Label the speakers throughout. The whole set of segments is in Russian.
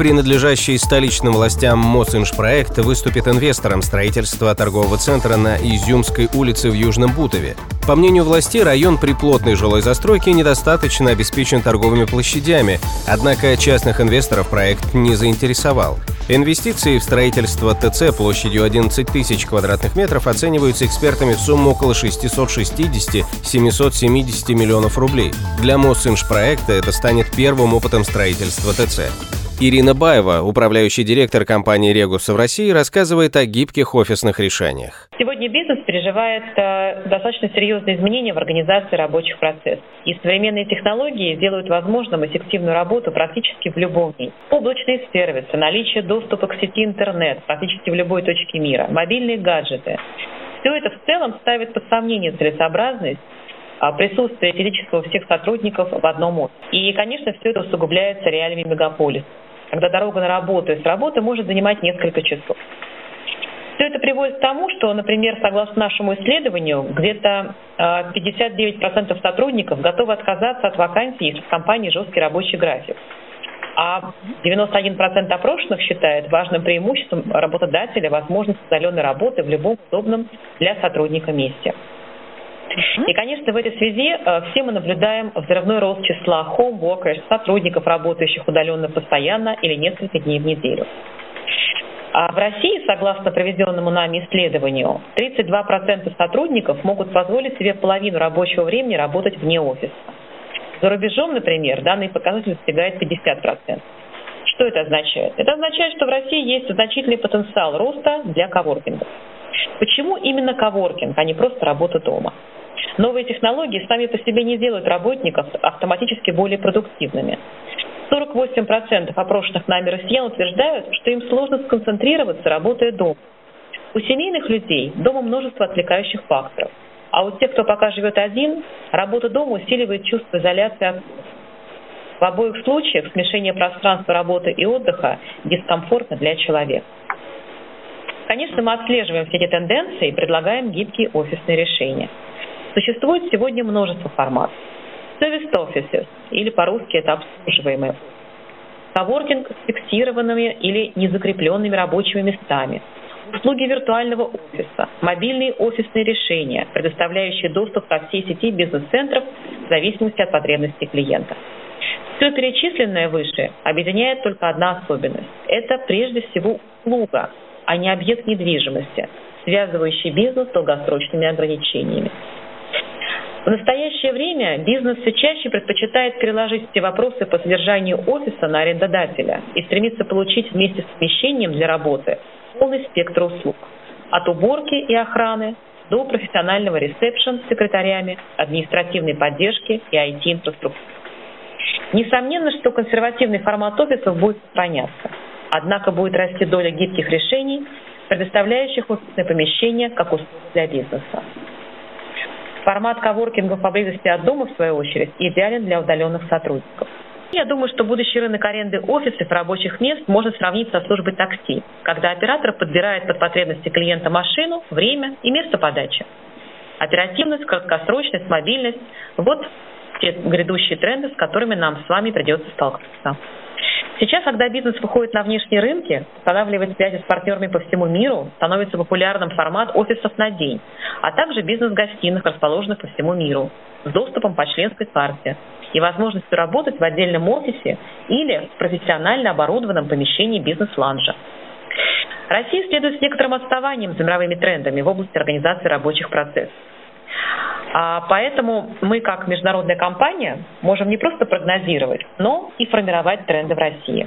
Speaker 1: принадлежащий столичным властям Мосинжпроект выступит инвестором строительства торгового центра на Изюмской улице в Южном Бутове. По мнению властей, район при плотной жилой застройке недостаточно обеспечен торговыми площадями, однако частных инвесторов проект не заинтересовал. Инвестиции в строительство ТЦ площадью 11 тысяч квадратных метров оцениваются экспертами в сумму около 660-770 миллионов рублей. Для Мосинжпроекта это станет первым опытом строительства ТЦ. Ирина Баева, управляющий директор компании «Регуса» в России, рассказывает о гибких офисных решениях.
Speaker 2: Сегодня бизнес переживает э, достаточно серьезные изменения в организации рабочих процессов. И современные технологии делают возможным эффективную работу практически в любом месте. Облачные сервисы, наличие доступа к сети интернет практически в любой точке мира, мобильные гаджеты. Все это в целом ставит под сомнение целесообразность а, присутствие физического всех сотрудников в одном офисе. И, конечно, все это усугубляется реалиями мегаполиса когда дорога на работу и с работы может занимать несколько часов. Все это приводит к тому, что, например, согласно нашему исследованию, где-то 59% а, сотрудников готовы отказаться от вакансий, если в компании жесткий рабочий график. А 91% опрошенных считают важным преимуществом работодателя возможность удаленной работы в любом удобном для сотрудника месте. И, конечно, в этой связи э, все мы наблюдаем взрывной рост числа home workers, сотрудников, работающих удаленно постоянно или несколько дней в неделю. А в России, согласно проведенному нами исследованию, 32% сотрудников могут позволить себе половину рабочего времени работать вне офиса. За рубежом, например, данный показатель достигает 50%. Что это означает? Это означает, что в России есть значительный потенциал роста для коворкинга. Почему именно коворкинг, а не просто работа дома? Новые технологии сами по себе не делают работников автоматически более продуктивными. 48% опрошенных нами россиян утверждают, что им сложно сконцентрироваться, работая дома. У семейных людей дома множество отвлекающих факторов. А у тех, кто пока живет один, работа дома усиливает чувство изоляции от В обоих случаях смешение пространства работы и отдыха дискомфортно для человека. Конечно, мы отслеживаем все эти тенденции и предлагаем гибкие офисные решения. Существует сегодня множество форматов. Service offices, или по-русски это обслуживаемые. Коворкинг с фиксированными или незакрепленными рабочими местами. Услуги виртуального офиса, мобильные офисные решения, предоставляющие доступ ко всей сети бизнес-центров в зависимости от потребностей клиента. Все перечисленное выше объединяет только одна особенность. Это прежде всего услуга, а не объект недвижимости, связывающий бизнес с долгосрочными ограничениями. В настоящее время бизнес все чаще предпочитает переложить все вопросы по содержанию офиса на арендодателя и стремится получить вместе с помещением для работы полный спектр услуг. От уборки и охраны до профессионального ресепшн с секретарями, административной поддержки и IT-инфраструктуры. Несомненно, что консервативный формат офисов будет сохраняться. Однако будет расти доля гибких решений, предоставляющих офисные помещения как услугу для бизнеса. Формат коворкингов поблизости от дома, в свою очередь, идеален для удаленных сотрудников. Я думаю, что будущий рынок аренды офисов рабочих мест можно сравнить со службой такси, когда оператор подбирает под потребности клиента машину, время и место подачи. Оперативность, краткосрочность, мобильность – вот те грядущие тренды, с которыми нам с вами придется столкнуться. Сейчас, когда бизнес выходит на внешние рынки, устанавливает связи с партнерами по всему миру, становится популярным формат офисов на день, а также бизнес-гостиных, расположенных по всему миру, с доступом по членской карте и возможностью работать в отдельном офисе или в профессионально оборудованном помещении бизнес-ланжа. Россия следует с некоторым отставанием за мировыми трендами в области организации рабочих процессов. А поэтому мы, как международная компания, можем не просто прогнозировать, но и формировать тренды в России.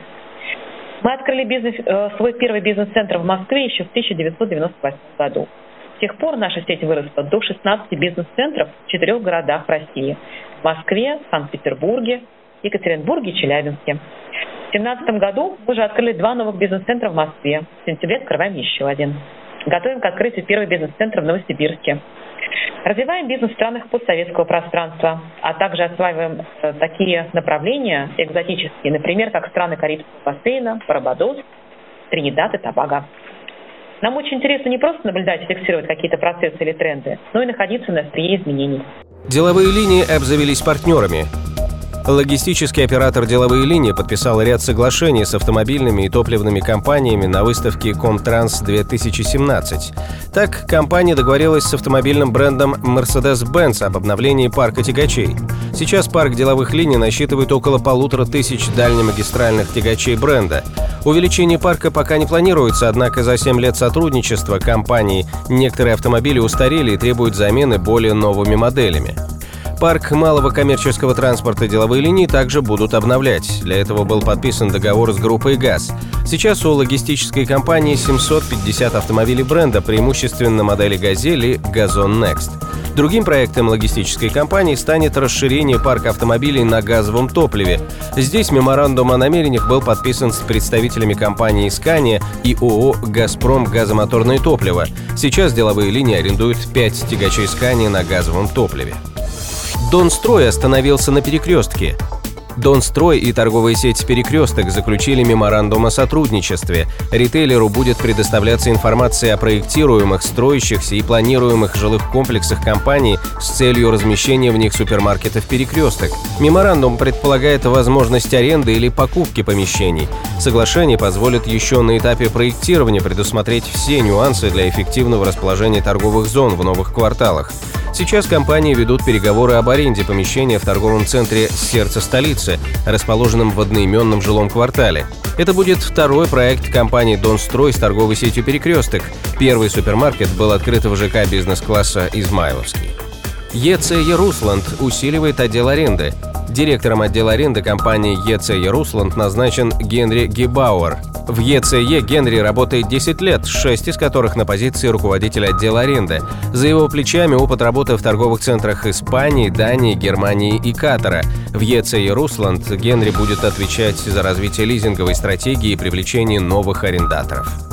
Speaker 2: Мы открыли бизнес, э, свой первый бизнес-центр в Москве еще в 1998 году. С тех пор наша сеть выросла до 16 бизнес-центров в четырех городах России – Москве, Санкт-Петербурге, Екатеринбурге и Челябинске. В 2017 году мы уже открыли два новых бизнес-центра в Москве. В сентябре открываем еще один. Готовим к открытию первого бизнес-центра в Новосибирске. Развиваем бизнес в странах постсоветского пространства, а также осваиваем э, такие направления экзотические, например, как страны Карибского бассейна, Барбадос, Тринидад и Тобаго. Нам очень интересно не просто наблюдать и фиксировать какие-то процессы или тренды, но и находиться на острие изменений.
Speaker 1: Деловые линии обзавелись партнерами. Логистический оператор «Деловые линии» подписал ряд соглашений с автомобильными и топливными компаниями на выставке Комтранс-2017. Так, компания договорилась с автомобильным брендом Mercedes-Benz об обновлении парка тягачей. Сейчас парк деловых линий насчитывает около полутора тысяч дальнемагистральных тягачей бренда. Увеличение парка пока не планируется, однако за 7 лет сотрудничества компании некоторые автомобили устарели и требуют замены более новыми моделями. Парк малого коммерческого транспорта деловые линии также будут обновлять. Для этого был подписан договор с группой «ГАЗ». Сейчас у логистической компании 750 автомобилей бренда, преимущественно модели «Газель» и «Газон Next». Другим проектом логистической компании станет расширение парка автомобилей на газовом топливе. Здесь меморандум о намерениях был подписан с представителями компании «Скания» и ООО «Газпром» газомоторное топливо. Сейчас деловые линии арендуют 5 тягачей «Скания» на газовом топливе. Донстрой остановился на перекрестке. Донстрой и торговая сеть «Перекресток» заключили меморандум о сотрудничестве. Ритейлеру будет предоставляться информация о проектируемых, строящихся и планируемых жилых комплексах компании с целью размещения в них супермаркетов «Перекресток». Меморандум предполагает возможность аренды или покупки помещений. Соглашение позволит еще на этапе проектирования предусмотреть все нюансы для эффективного расположения торговых зон в новых кварталах. Сейчас компании ведут переговоры об аренде помещения в торговом центре «Сердце столицы», расположенном в одноименном жилом квартале. Это будет второй проект компании «Донстрой» с торговой сетью «Перекресток». Первый супермаркет был открыт в ЖК бизнес-класса «Измайловский». ЕЦ «Ярусланд» усиливает отдел аренды. Директором отдела аренды компании ЕЦ «Ярусланд» назначен Генри Гибауэр. В ЕЦЕ Генри работает 10 лет, 6 из которых на позиции руководителя отдела аренды. За его плечами опыт работы в торговых центрах Испании, Дании, Германии и Катара. В ЕЦЕ Русланд Генри будет отвечать за развитие лизинговой стратегии и привлечение новых арендаторов.